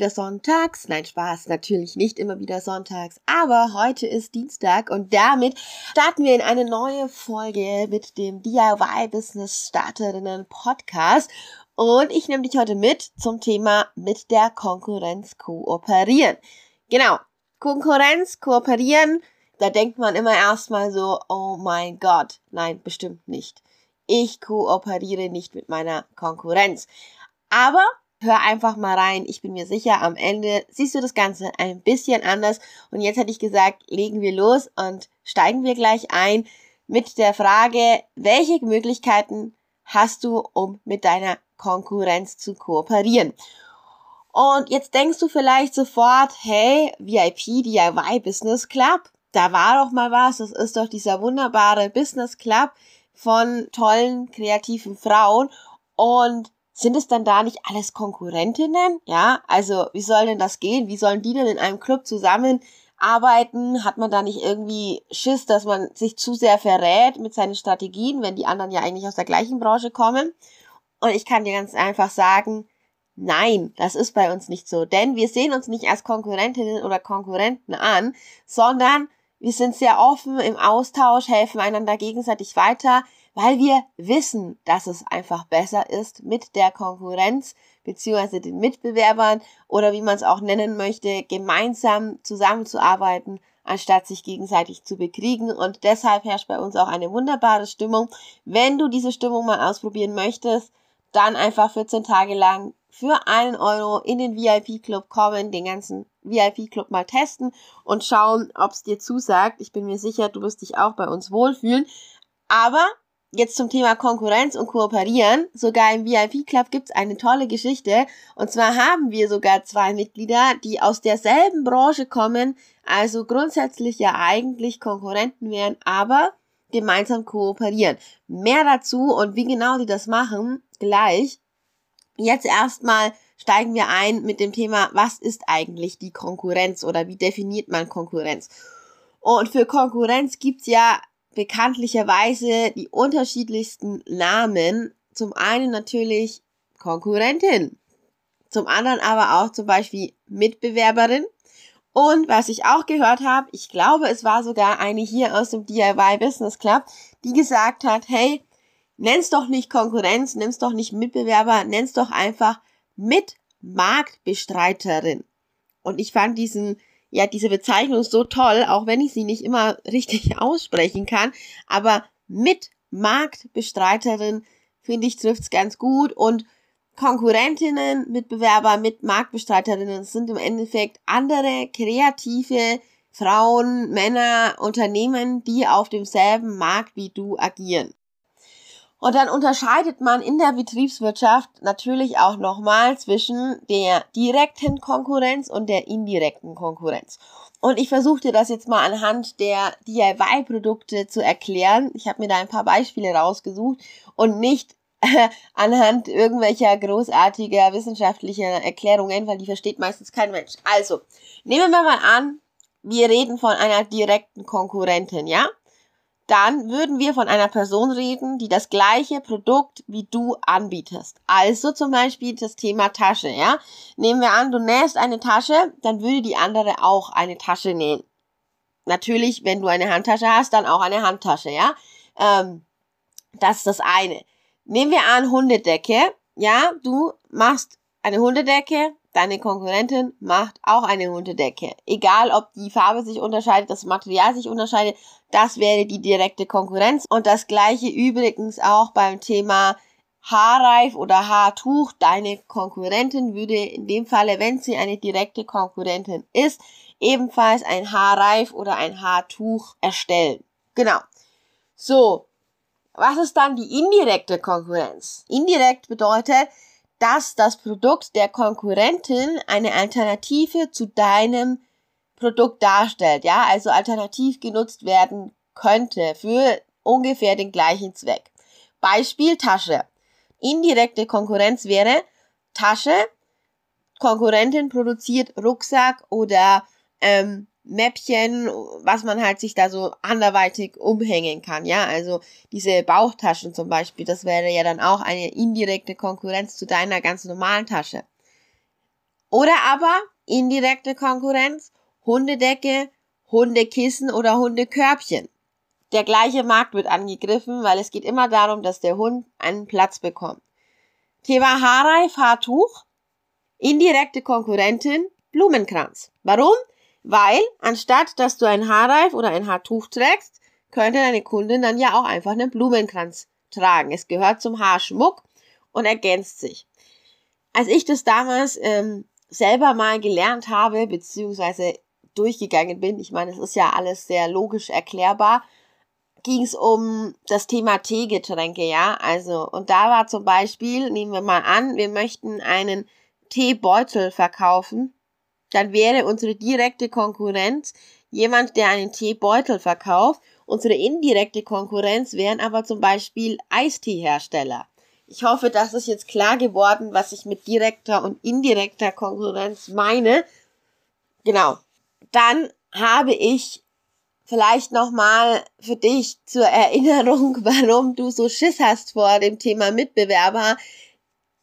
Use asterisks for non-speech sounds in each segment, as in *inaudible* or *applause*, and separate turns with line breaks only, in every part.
Wieder sonntags. Nein, Spaß, natürlich nicht immer wieder sonntags. Aber heute ist Dienstag und damit starten wir in eine neue Folge mit dem DIY Business Starterinnen Podcast. Und ich nehme dich heute mit zum Thema mit der Konkurrenz kooperieren. Genau. Konkurrenz kooperieren. Da denkt man immer erstmal so, oh mein Gott. Nein, bestimmt nicht. Ich kooperiere nicht mit meiner Konkurrenz. Aber Hör einfach mal rein. Ich bin mir sicher, am Ende siehst du das Ganze ein bisschen anders. Und jetzt hätte ich gesagt, legen wir los und steigen wir gleich ein mit der Frage, welche Möglichkeiten hast du, um mit deiner Konkurrenz zu kooperieren? Und jetzt denkst du vielleicht sofort, hey, VIP, DIY Business Club, da war doch mal was, das ist doch dieser wunderbare Business Club von tollen, kreativen Frauen. Und sind es dann da nicht alles Konkurrentinnen? Ja, also wie soll denn das gehen? Wie sollen die denn in einem Club zusammenarbeiten? Hat man da nicht irgendwie Schiss, dass man sich zu sehr verrät mit seinen Strategien, wenn die anderen ja eigentlich aus der gleichen Branche kommen? Und ich kann dir ganz einfach sagen, nein, das ist bei uns nicht so. Denn wir sehen uns nicht als Konkurrentinnen oder Konkurrenten an, sondern wir sind sehr offen im Austausch, helfen einander gegenseitig weiter, weil wir wissen, dass es einfach besser ist, mit der Konkurrenz beziehungsweise den Mitbewerbern oder wie man es auch nennen möchte, gemeinsam zusammenzuarbeiten, anstatt sich gegenseitig zu bekriegen. Und deshalb herrscht bei uns auch eine wunderbare Stimmung. Wenn du diese Stimmung mal ausprobieren möchtest, dann einfach 14 Tage lang für einen Euro in den VIP-Club kommen, den ganzen VIP-Club mal testen und schauen, ob es dir zusagt. Ich bin mir sicher, du wirst dich auch bei uns wohlfühlen. Aber Jetzt zum Thema Konkurrenz und Kooperieren. Sogar im VIP-Club gibt's eine tolle Geschichte. Und zwar haben wir sogar zwei Mitglieder, die aus derselben Branche kommen, also grundsätzlich ja eigentlich Konkurrenten wären, aber gemeinsam kooperieren. Mehr dazu und wie genau die das machen, gleich. Jetzt erstmal steigen wir ein mit dem Thema, was ist eigentlich die Konkurrenz oder wie definiert man Konkurrenz? Und für Konkurrenz gibt's ja bekanntlicherweise die unterschiedlichsten Namen. Zum einen natürlich Konkurrentin, zum anderen aber auch zum Beispiel Mitbewerberin. Und was ich auch gehört habe, ich glaube, es war sogar eine hier aus dem DIY Business Club, die gesagt hat, hey, nenn's doch nicht Konkurrenz, nenn's doch nicht Mitbewerber, nenn's doch einfach Mitmarktbestreiterin. Und ich fand diesen ja diese Bezeichnung so toll, auch wenn ich sie nicht immer richtig *laughs* aussprechen kann, aber mit Marktbestreiterin finde ich trifft's ganz gut und Konkurrentinnen, Mitbewerber mit Marktbestreiterinnen sind im Endeffekt andere kreative Frauen, Männer, Unternehmen, die auf demselben Markt wie du agieren. Und dann unterscheidet man in der Betriebswirtschaft natürlich auch nochmal zwischen der direkten Konkurrenz und der indirekten Konkurrenz. Und ich versuche dir das jetzt mal anhand der DIY-Produkte zu erklären. Ich habe mir da ein paar Beispiele rausgesucht und nicht *laughs* anhand irgendwelcher großartiger wissenschaftlicher Erklärungen, weil die versteht meistens kein Mensch. Also, nehmen wir mal an, wir reden von einer direkten Konkurrentin, ja? Dann würden wir von einer Person reden, die das gleiche Produkt wie du anbietest. Also zum Beispiel das Thema Tasche, ja. Nehmen wir an, du nähst eine Tasche, dann würde die andere auch eine Tasche nähen. Natürlich, wenn du eine Handtasche hast, dann auch eine Handtasche, ja. Ähm, das ist das eine. Nehmen wir an, Hundedecke, ja. Du machst eine Hundedecke, Deine Konkurrentin macht auch eine Hundedecke. Egal, ob die Farbe sich unterscheidet, das Material sich unterscheidet, das wäre die direkte Konkurrenz. Und das gleiche übrigens auch beim Thema Haarreif oder Haartuch deine Konkurrentin würde in dem Falle, wenn sie eine direkte Konkurrentin ist, ebenfalls ein Haarreif oder ein Haartuch erstellen. Genau. So. Was ist dann die indirekte Konkurrenz? Indirekt bedeutet, dass das Produkt der Konkurrentin eine Alternative zu deinem Produkt darstellt, ja, also alternativ genutzt werden könnte für ungefähr den gleichen Zweck. Beispiel Tasche. Indirekte Konkurrenz wäre Tasche, Konkurrentin produziert Rucksack oder ähm, Mäppchen, was man halt sich da so anderweitig umhängen kann, ja, also diese Bauchtaschen zum Beispiel, das wäre ja dann auch eine indirekte Konkurrenz zu deiner ganz normalen Tasche. Oder aber indirekte Konkurrenz, Hundedecke, Hundekissen oder Hundekörbchen. Der gleiche Markt wird angegriffen, weil es geht immer darum, dass der Hund einen Platz bekommt. Thema Haarreif, Haartuch, indirekte Konkurrentin, Blumenkranz. Warum? Weil anstatt dass du ein Haarreif oder ein Haartuch trägst, könnte deine Kundin dann ja auch einfach einen Blumenkranz tragen. Es gehört zum Haarschmuck und ergänzt sich. Als ich das damals ähm, selber mal gelernt habe, beziehungsweise durchgegangen bin, ich meine, es ist ja alles sehr logisch erklärbar, ging es um das Thema Teegetränke, ja. Also, und da war zum Beispiel, nehmen wir mal an, wir möchten einen Teebeutel verkaufen dann wäre unsere direkte Konkurrenz jemand, der einen Teebeutel verkauft. Unsere indirekte Konkurrenz wären aber zum Beispiel Eisteehersteller. Ich hoffe, das ist jetzt klar geworden, was ich mit direkter und indirekter Konkurrenz meine. Genau. Dann habe ich vielleicht nochmal für dich zur Erinnerung, *laughs* warum du so Schiss hast vor dem Thema Mitbewerber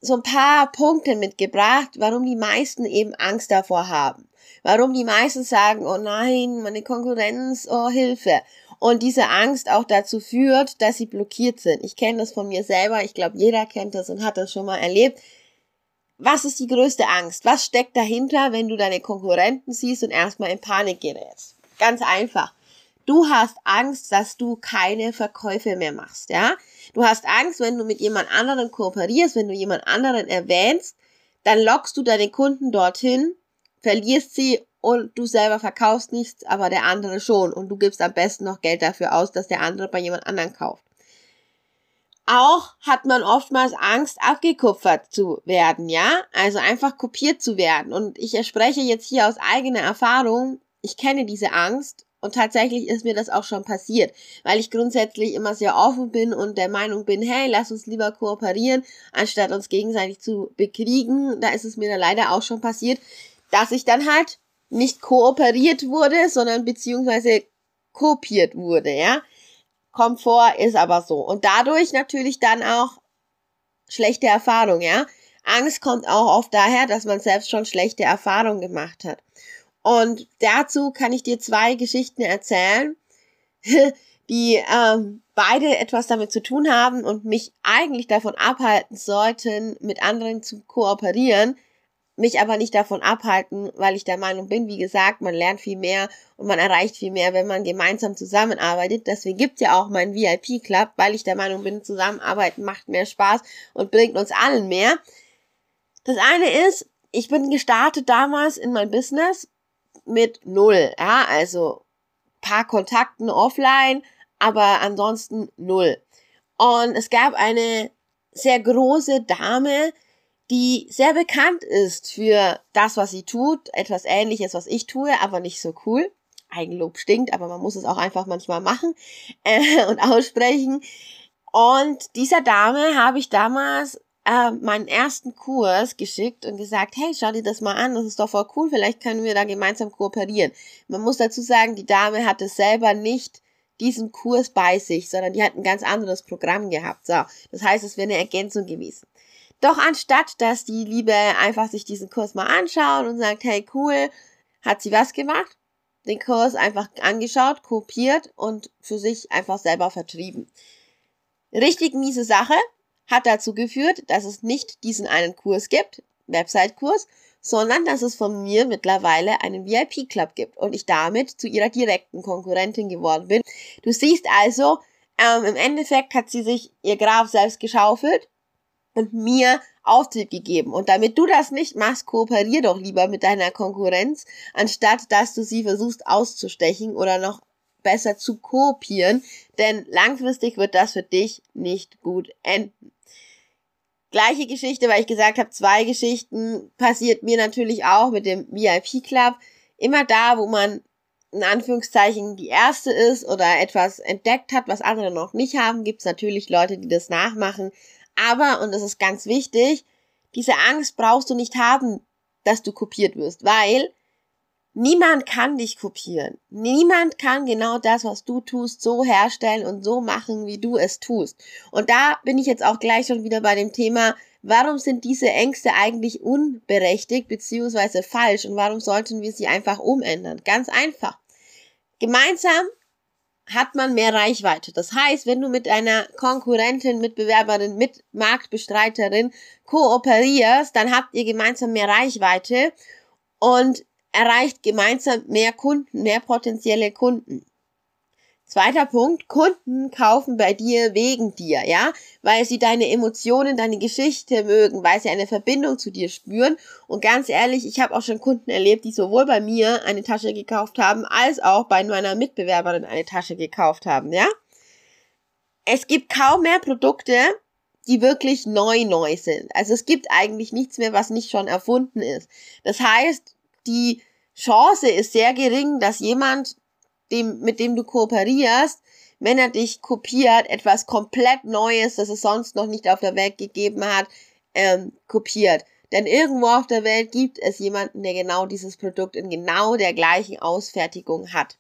so ein paar Punkte mitgebracht, warum die meisten eben Angst davor haben. Warum die meisten sagen, oh nein, meine Konkurrenz, oh Hilfe. Und diese Angst auch dazu führt, dass sie blockiert sind. Ich kenne das von mir selber, ich glaube, jeder kennt das und hat das schon mal erlebt. Was ist die größte Angst? Was steckt dahinter, wenn du deine Konkurrenten siehst und erstmal in Panik gerätst? Ganz einfach. Du hast Angst, dass du keine Verkäufe mehr machst, ja? Du hast Angst, wenn du mit jemand anderen kooperierst, wenn du jemand anderen erwähnst, dann lockst du deine Kunden dorthin, verlierst sie und du selber verkaufst nichts, aber der andere schon und du gibst am besten noch Geld dafür aus, dass der andere bei jemand anderen kauft. Auch hat man oftmals Angst, abgekupfert zu werden, ja? Also einfach kopiert zu werden. Und ich spreche jetzt hier aus eigener Erfahrung. Ich kenne diese Angst und tatsächlich ist mir das auch schon passiert, weil ich grundsätzlich immer sehr offen bin und der Meinung bin, hey, lass uns lieber kooperieren, anstatt uns gegenseitig zu bekriegen. Da ist es mir dann leider auch schon passiert, dass ich dann halt nicht kooperiert wurde, sondern beziehungsweise kopiert wurde, ja. Komfort ist aber so. Und dadurch natürlich dann auch schlechte Erfahrung, ja. Angst kommt auch oft daher, dass man selbst schon schlechte Erfahrungen gemacht hat. Und dazu kann ich dir zwei Geschichten erzählen, *laughs* die ähm, beide etwas damit zu tun haben und mich eigentlich davon abhalten sollten, mit anderen zu kooperieren, mich aber nicht davon abhalten, weil ich der Meinung bin, wie gesagt, man lernt viel mehr und man erreicht viel mehr, wenn man gemeinsam zusammenarbeitet. Deswegen gibt's ja auch meinen VIP-Club, weil ich der Meinung bin, zusammenarbeiten macht mehr Spaß und bringt uns allen mehr. Das eine ist, ich bin gestartet damals in mein Business mit null, ja, also paar Kontakten offline, aber ansonsten null. Und es gab eine sehr große Dame, die sehr bekannt ist für das, was sie tut, etwas ähnliches, was ich tue, aber nicht so cool. Eigenlob stinkt, aber man muss es auch einfach manchmal machen äh, *laughs* und aussprechen. Und dieser Dame habe ich damals äh, meinen ersten Kurs geschickt und gesagt, hey, schau dir das mal an, das ist doch voll cool, vielleicht können wir da gemeinsam kooperieren. Man muss dazu sagen, die Dame hatte selber nicht diesen Kurs bei sich, sondern die hat ein ganz anderes Programm gehabt. So, das heißt, es wäre eine Ergänzung gewesen. Doch anstatt, dass die Liebe einfach sich diesen Kurs mal anschaut und sagt, hey, cool, hat sie was gemacht? Den Kurs einfach angeschaut, kopiert und für sich einfach selber vertrieben. Richtig miese Sache, hat dazu geführt, dass es nicht diesen einen Kurs gibt, Website-Kurs, sondern dass es von mir mittlerweile einen VIP-Club gibt und ich damit zu ihrer direkten Konkurrentin geworden bin. Du siehst also, ähm, im Endeffekt hat sie sich ihr Graf selbst geschaufelt, und mir Auftritt gegeben. Und damit du das nicht machst, kooperier doch lieber mit deiner Konkurrenz, anstatt dass du sie versuchst auszustechen oder noch besser zu kopieren, denn langfristig wird das für dich nicht gut enden. Gleiche Geschichte, weil ich gesagt habe, zwei Geschichten passiert mir natürlich auch mit dem VIP Club. Immer da, wo man in Anführungszeichen die erste ist oder etwas entdeckt hat, was andere noch nicht haben, gibt es natürlich Leute, die das nachmachen. Aber, und das ist ganz wichtig, diese Angst brauchst du nicht haben, dass du kopiert wirst, weil niemand kann dich kopieren. Niemand kann genau das, was du tust, so herstellen und so machen, wie du es tust. Und da bin ich jetzt auch gleich schon wieder bei dem Thema, warum sind diese Ängste eigentlich unberechtigt bzw. falsch und warum sollten wir sie einfach umändern? Ganz einfach. Gemeinsam hat man mehr Reichweite. Das heißt, wenn du mit einer Konkurrentin, Mitbewerberin, mit Marktbestreiterin kooperierst, dann habt ihr gemeinsam mehr Reichweite und erreicht gemeinsam mehr Kunden, mehr potenzielle Kunden. Zweiter Punkt, Kunden kaufen bei dir wegen dir, ja, weil sie deine Emotionen, deine Geschichte mögen, weil sie eine Verbindung zu dir spüren. Und ganz ehrlich, ich habe auch schon Kunden erlebt, die sowohl bei mir eine Tasche gekauft haben, als auch bei meiner Mitbewerberin eine Tasche gekauft haben, ja. Es gibt kaum mehr Produkte, die wirklich neu neu sind. Also es gibt eigentlich nichts mehr, was nicht schon erfunden ist. Das heißt, die Chance ist sehr gering, dass jemand dem, mit dem du kooperierst, wenn er dich kopiert, etwas komplett Neues, das es sonst noch nicht auf der Welt gegeben hat, ähm, kopiert. Denn irgendwo auf der Welt gibt es jemanden, der genau dieses Produkt in genau der gleichen Ausfertigung hat.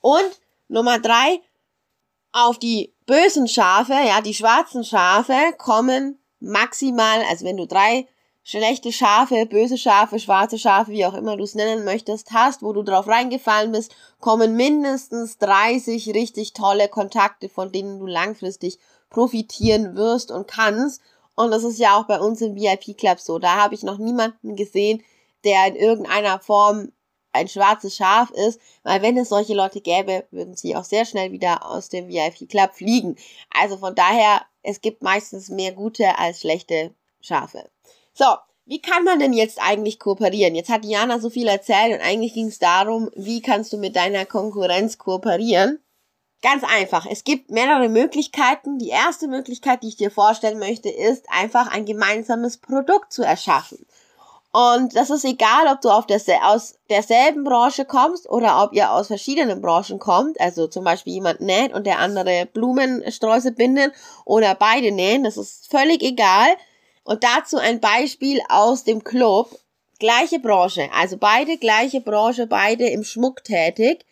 Und Nummer drei, auf die bösen Schafe, ja, die schwarzen Schafe kommen maximal, also wenn du drei schlechte Schafe, böse Schafe, schwarze Schafe, wie auch immer du es nennen möchtest, hast, wo du drauf reingefallen bist, kommen mindestens 30 richtig tolle Kontakte, von denen du langfristig profitieren wirst und kannst. Und das ist ja auch bei uns im VIP Club so. Da habe ich noch niemanden gesehen, der in irgendeiner Form ein schwarzes Schaf ist, weil wenn es solche Leute gäbe, würden sie auch sehr schnell wieder aus dem VIP Club fliegen. Also von daher, es gibt meistens mehr gute als schlechte Schafe. So, wie kann man denn jetzt eigentlich kooperieren? Jetzt hat Diana so viel erzählt und eigentlich ging es darum, wie kannst du mit deiner Konkurrenz kooperieren? Ganz einfach. Es gibt mehrere Möglichkeiten. Die erste Möglichkeit, die ich dir vorstellen möchte, ist einfach ein gemeinsames Produkt zu erschaffen. Und das ist egal, ob du auf der, aus derselben Branche kommst oder ob ihr aus verschiedenen Branchen kommt. Also zum Beispiel jemand näht und der andere Blumensträuße bindet oder beide nähen. Das ist völlig egal. Und dazu ein Beispiel aus dem Club. Gleiche Branche, also beide gleiche Branche, beide im Schmuck tätig,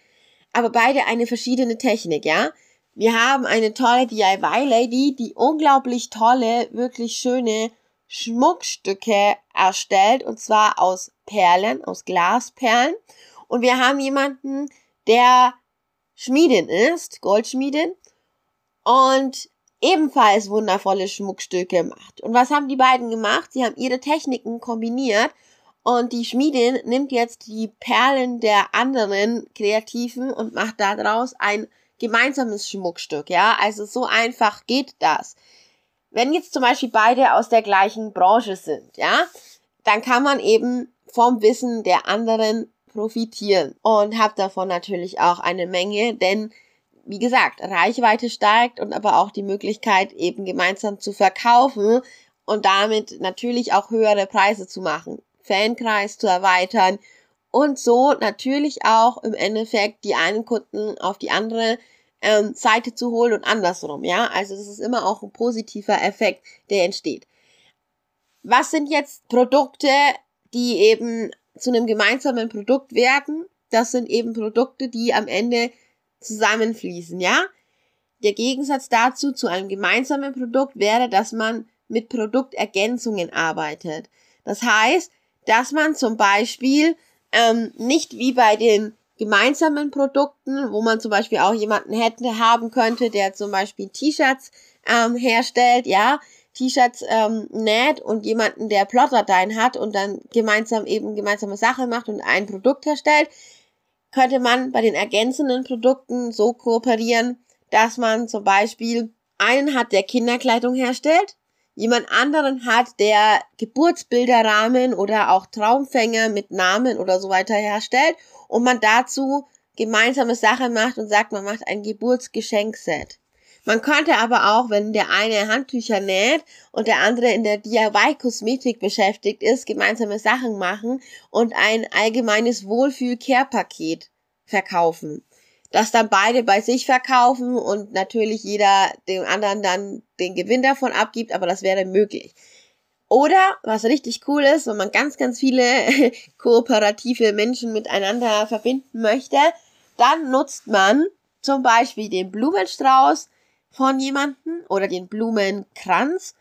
aber beide eine verschiedene Technik, ja. Wir haben eine tolle DIY-Lady, die unglaublich tolle, wirklich schöne Schmuckstücke erstellt, und zwar aus Perlen, aus Glasperlen. Und wir haben jemanden, der Schmiedin ist, Goldschmiedin, und ebenfalls wundervolle Schmuckstücke gemacht. Und was haben die beiden gemacht? Sie haben ihre Techniken kombiniert und die Schmiedin nimmt jetzt die Perlen der anderen Kreativen und macht daraus ein gemeinsames Schmuckstück, ja. Also so einfach geht das. Wenn jetzt zum Beispiel beide aus der gleichen Branche sind, ja, dann kann man eben vom Wissen der anderen profitieren und habt davon natürlich auch eine Menge, denn wie gesagt, Reichweite steigt und aber auch die Möglichkeit, eben gemeinsam zu verkaufen und damit natürlich auch höhere Preise zu machen, Fankreis zu erweitern und so natürlich auch im Endeffekt die einen Kunden auf die andere ähm, Seite zu holen und andersrum, ja. Also das ist immer auch ein positiver Effekt, der entsteht. Was sind jetzt Produkte, die eben zu einem gemeinsamen Produkt werden? Das sind eben Produkte, die am Ende zusammenfließen, ja? Der Gegensatz dazu zu einem gemeinsamen Produkt wäre, dass man mit Produktergänzungen arbeitet. Das heißt, dass man zum Beispiel ähm, nicht wie bei den gemeinsamen Produkten, wo man zum Beispiel auch jemanden hätte haben könnte, der zum Beispiel T-Shirts ähm, herstellt, ja, T-Shirts ähm, näht und jemanden, der Plotdateien hat und dann gemeinsam eben gemeinsame Sache macht und ein Produkt herstellt, könnte man bei den ergänzenden Produkten so kooperieren, dass man zum Beispiel einen hat, der Kinderkleidung herstellt, jemand anderen hat, der Geburtsbilderrahmen oder auch Traumfänger mit Namen oder so weiter herstellt und man dazu gemeinsame Sache macht und sagt, man macht ein Geburtsgeschenkset. Man könnte aber auch, wenn der eine Handtücher näht und der andere in der DIY-Kosmetik beschäftigt ist, gemeinsame Sachen machen und ein allgemeines Wohlfühl-Care-Paket verkaufen. Das dann beide bei sich verkaufen und natürlich jeder dem anderen dann den Gewinn davon abgibt, aber das wäre möglich. Oder, was richtig cool ist, wenn man ganz, ganz viele *laughs* kooperative Menschen miteinander verbinden möchte, dann nutzt man zum Beispiel den Blumenstrauß von jemandem oder den Blumenkranz,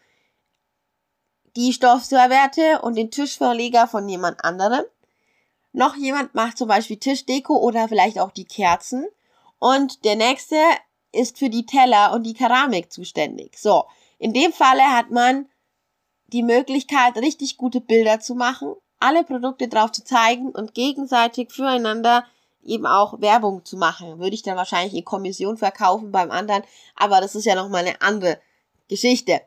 die Stoffserviette und den Tischverleger von jemand anderem. Noch jemand macht zum Beispiel Tischdeko oder vielleicht auch die Kerzen. Und der nächste ist für die Teller und die Keramik zuständig. So, in dem Falle hat man die Möglichkeit, richtig gute Bilder zu machen, alle Produkte drauf zu zeigen und gegenseitig füreinander eben auch Werbung zu machen. Würde ich dann wahrscheinlich in Kommission verkaufen beim anderen, aber das ist ja nochmal eine andere Geschichte.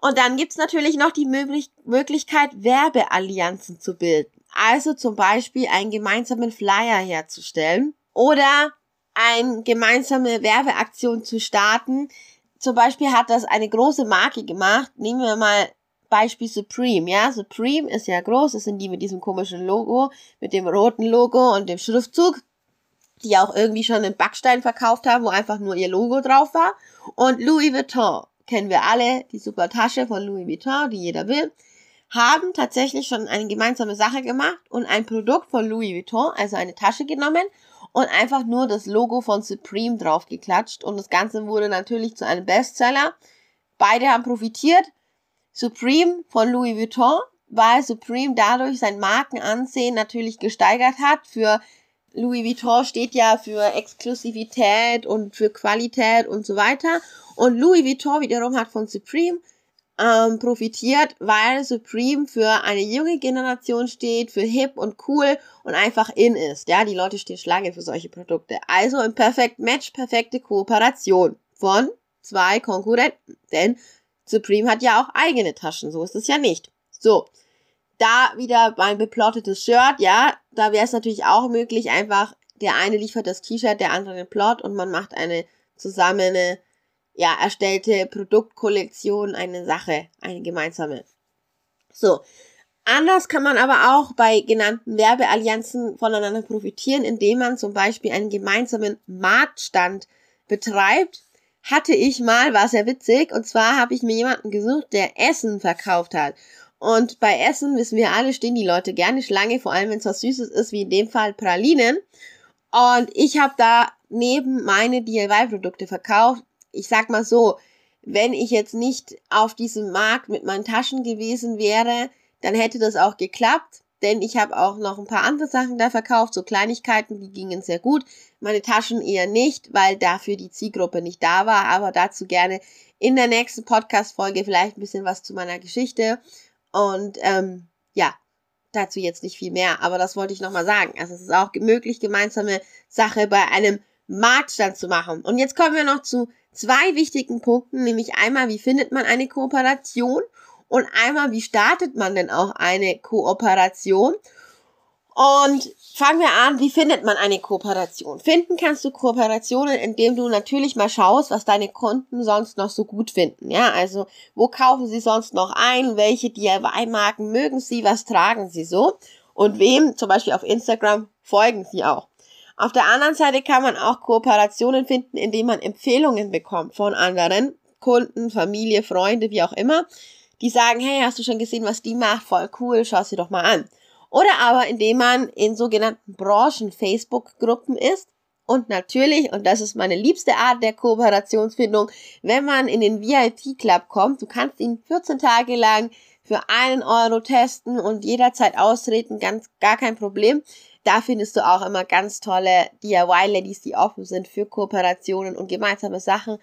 Und dann gibt's natürlich noch die Möglichkeit, Werbeallianzen zu bilden. Also zum Beispiel einen gemeinsamen Flyer herzustellen oder eine gemeinsame Werbeaktion zu starten. Zum Beispiel hat das eine große Marke gemacht. Nehmen wir mal Beispiel Supreme, ja. Supreme ist ja groß, das sind die mit diesem komischen Logo, mit dem roten Logo und dem Schriftzug, die auch irgendwie schon einen Backstein verkauft haben, wo einfach nur ihr Logo drauf war. Und Louis Vuitton, kennen wir alle, die super Tasche von Louis Vuitton, die jeder will, haben tatsächlich schon eine gemeinsame Sache gemacht und ein Produkt von Louis Vuitton, also eine Tasche genommen und einfach nur das Logo von Supreme draufgeklatscht und das Ganze wurde natürlich zu einem Bestseller. Beide haben profitiert Supreme von Louis Vuitton, weil Supreme dadurch sein Markenansehen natürlich gesteigert hat. Für Louis Vuitton steht ja für Exklusivität und für Qualität und so weiter. Und Louis Vuitton wiederum hat von Supreme ähm, profitiert, weil Supreme für eine junge Generation steht, für hip und cool und einfach in ist. Ja, die Leute stehen Schlange für solche Produkte. Also ein perfekt Match, perfekte Kooperation von zwei Konkurrenten. Denn Supreme hat ja auch eigene Taschen, so ist es ja nicht. So, da wieder mein beplottetes Shirt, ja, da wäre es natürlich auch möglich, einfach der eine liefert das T-Shirt, der andere den Plot und man macht eine zusammen ja, erstellte Produktkollektion, eine Sache, eine gemeinsame. So. Anders kann man aber auch bei genannten Werbeallianzen voneinander profitieren, indem man zum Beispiel einen gemeinsamen Marktstand betreibt hatte ich mal, war sehr witzig, und zwar habe ich mir jemanden gesucht, der Essen verkauft hat. Und bei Essen, wissen wir alle, stehen die Leute gerne Schlange, vor allem wenn es was Süßes ist, wie in dem Fall Pralinen. Und ich habe da neben meine DIY-Produkte verkauft. Ich sag mal so, wenn ich jetzt nicht auf diesem Markt mit meinen Taschen gewesen wäre, dann hätte das auch geklappt denn ich habe auch noch ein paar andere Sachen da verkauft, so Kleinigkeiten, die gingen sehr gut. Meine Taschen eher nicht, weil dafür die Zielgruppe nicht da war, aber dazu gerne in der nächsten Podcast-Folge vielleicht ein bisschen was zu meiner Geschichte. Und ähm, ja, dazu jetzt nicht viel mehr, aber das wollte ich nochmal sagen. Also es ist auch möglich, gemeinsame Sache bei einem Marktstand zu machen. Und jetzt kommen wir noch zu zwei wichtigen Punkten, nämlich einmal, wie findet man eine Kooperation und einmal, wie startet man denn auch eine Kooperation? Und fangen wir an, wie findet man eine Kooperation? Finden kannst du Kooperationen, indem du natürlich mal schaust, was deine Kunden sonst noch so gut finden. Ja, also wo kaufen sie sonst noch ein? Welche DIY-Marken mögen sie? Was tragen sie so? Und wem, zum Beispiel auf Instagram, folgen sie auch. Auf der anderen Seite kann man auch Kooperationen finden, indem man Empfehlungen bekommt von anderen Kunden, Familie, Freunde, wie auch immer die sagen, hey, hast du schon gesehen, was die macht? Voll cool, schau sie doch mal an. Oder aber indem man in sogenannten Branchen-Facebook-Gruppen ist. Und natürlich, und das ist meine liebste Art der Kooperationsfindung, wenn man in den VIP-Club kommt, du kannst ihn 14 Tage lang für einen Euro testen und jederzeit austreten, ganz gar kein Problem. Da findest du auch immer ganz tolle DIY-Ladies, die offen sind für Kooperationen und gemeinsame Sachen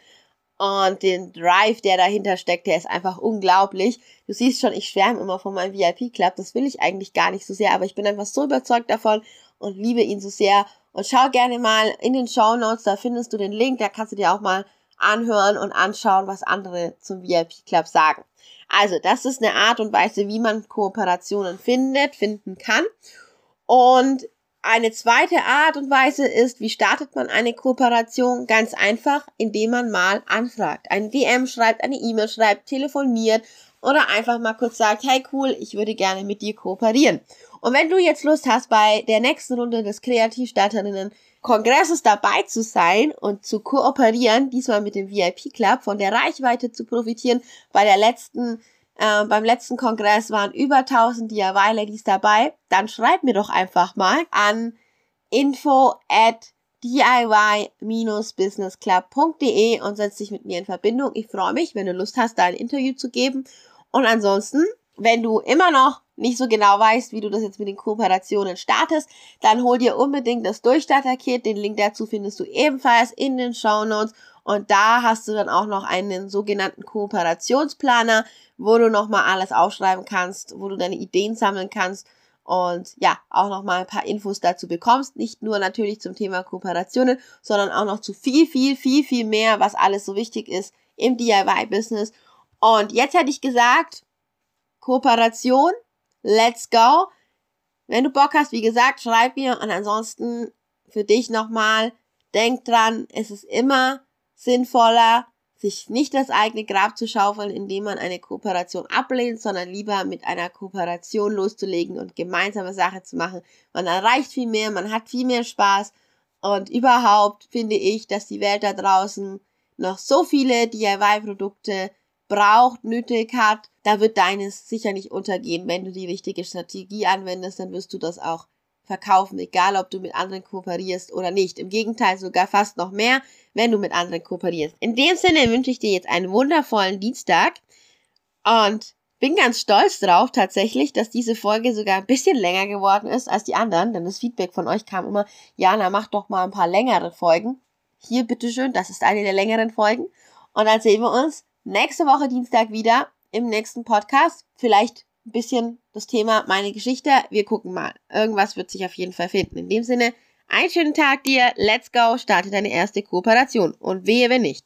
und den Drive, der dahinter steckt, der ist einfach unglaublich. Du siehst schon, ich schwärme immer von meinem VIP-Club. Das will ich eigentlich gar nicht so sehr, aber ich bin einfach so überzeugt davon und liebe ihn so sehr. Und schau gerne mal in den Show Notes, da findest du den Link, da kannst du dir auch mal anhören und anschauen, was andere zum VIP Club sagen. Also, das ist eine Art und Weise, wie man Kooperationen findet, finden kann. Und eine zweite Art und Weise ist, wie startet man eine Kooperation? Ganz einfach, indem man mal anfragt. Ein DM schreibt, eine E-Mail schreibt, telefoniert oder einfach mal kurz sagt, hey cool, ich würde gerne mit dir kooperieren. Und wenn du jetzt Lust hast, bei der nächsten Runde des Kreativstarterinnen Kongresses dabei zu sein und zu kooperieren, diesmal mit dem VIP Club, von der Reichweite zu profitieren. Bei der letzten, äh, beim letzten Kongress waren über 1000 DIY-Ladies dabei. Dann schreib mir doch einfach mal an info at diy-businessclub.de und setz dich mit mir in Verbindung. Ich freue mich, wenn du Lust hast, da ein Interview zu geben. Und ansonsten, wenn du immer noch nicht so genau weißt, wie du das jetzt mit den Kooperationen startest, dann hol dir unbedingt das Durchstarter-Kit. Den Link dazu findest du ebenfalls in den Show Notes. Und da hast du dann auch noch einen sogenannten Kooperationsplaner, wo du nochmal alles aufschreiben kannst, wo du deine Ideen sammeln kannst und ja, auch nochmal ein paar Infos dazu bekommst. Nicht nur natürlich zum Thema Kooperationen, sondern auch noch zu viel, viel, viel, viel mehr, was alles so wichtig ist im DIY-Business. Und jetzt hätte ich gesagt, Kooperation let's go. Wenn du Bock hast, wie gesagt, schreib mir und ansonsten für dich nochmal, denk dran, es ist immer sinnvoller, sich nicht das eigene Grab zu schaufeln, indem man eine Kooperation ablehnt, sondern lieber mit einer Kooperation loszulegen und gemeinsame Sache zu machen. Man erreicht viel mehr, man hat viel mehr Spaß und überhaupt finde ich, dass die Welt da draußen noch so viele DIY-Produkte braucht, nötig hat, da wird deines sicher nicht untergehen. Wenn du die richtige Strategie anwendest, dann wirst du das auch verkaufen, egal ob du mit anderen kooperierst oder nicht. Im Gegenteil sogar fast noch mehr, wenn du mit anderen kooperierst. In dem Sinne wünsche ich dir jetzt einen wundervollen Dienstag und bin ganz stolz drauf tatsächlich, dass diese Folge sogar ein bisschen länger geworden ist als die anderen, denn das Feedback von euch kam immer, Jana, mach doch mal ein paar längere Folgen. Hier, bitteschön, das ist eine der längeren Folgen. Und dann sehen wir uns nächste Woche Dienstag wieder im nächsten Podcast. Vielleicht ein bisschen das Thema meine Geschichte. Wir gucken mal. Irgendwas wird sich auf jeden Fall finden. In dem Sinne, einen schönen Tag dir. Let's go. Starte deine erste Kooperation. Und wehe, wenn nicht.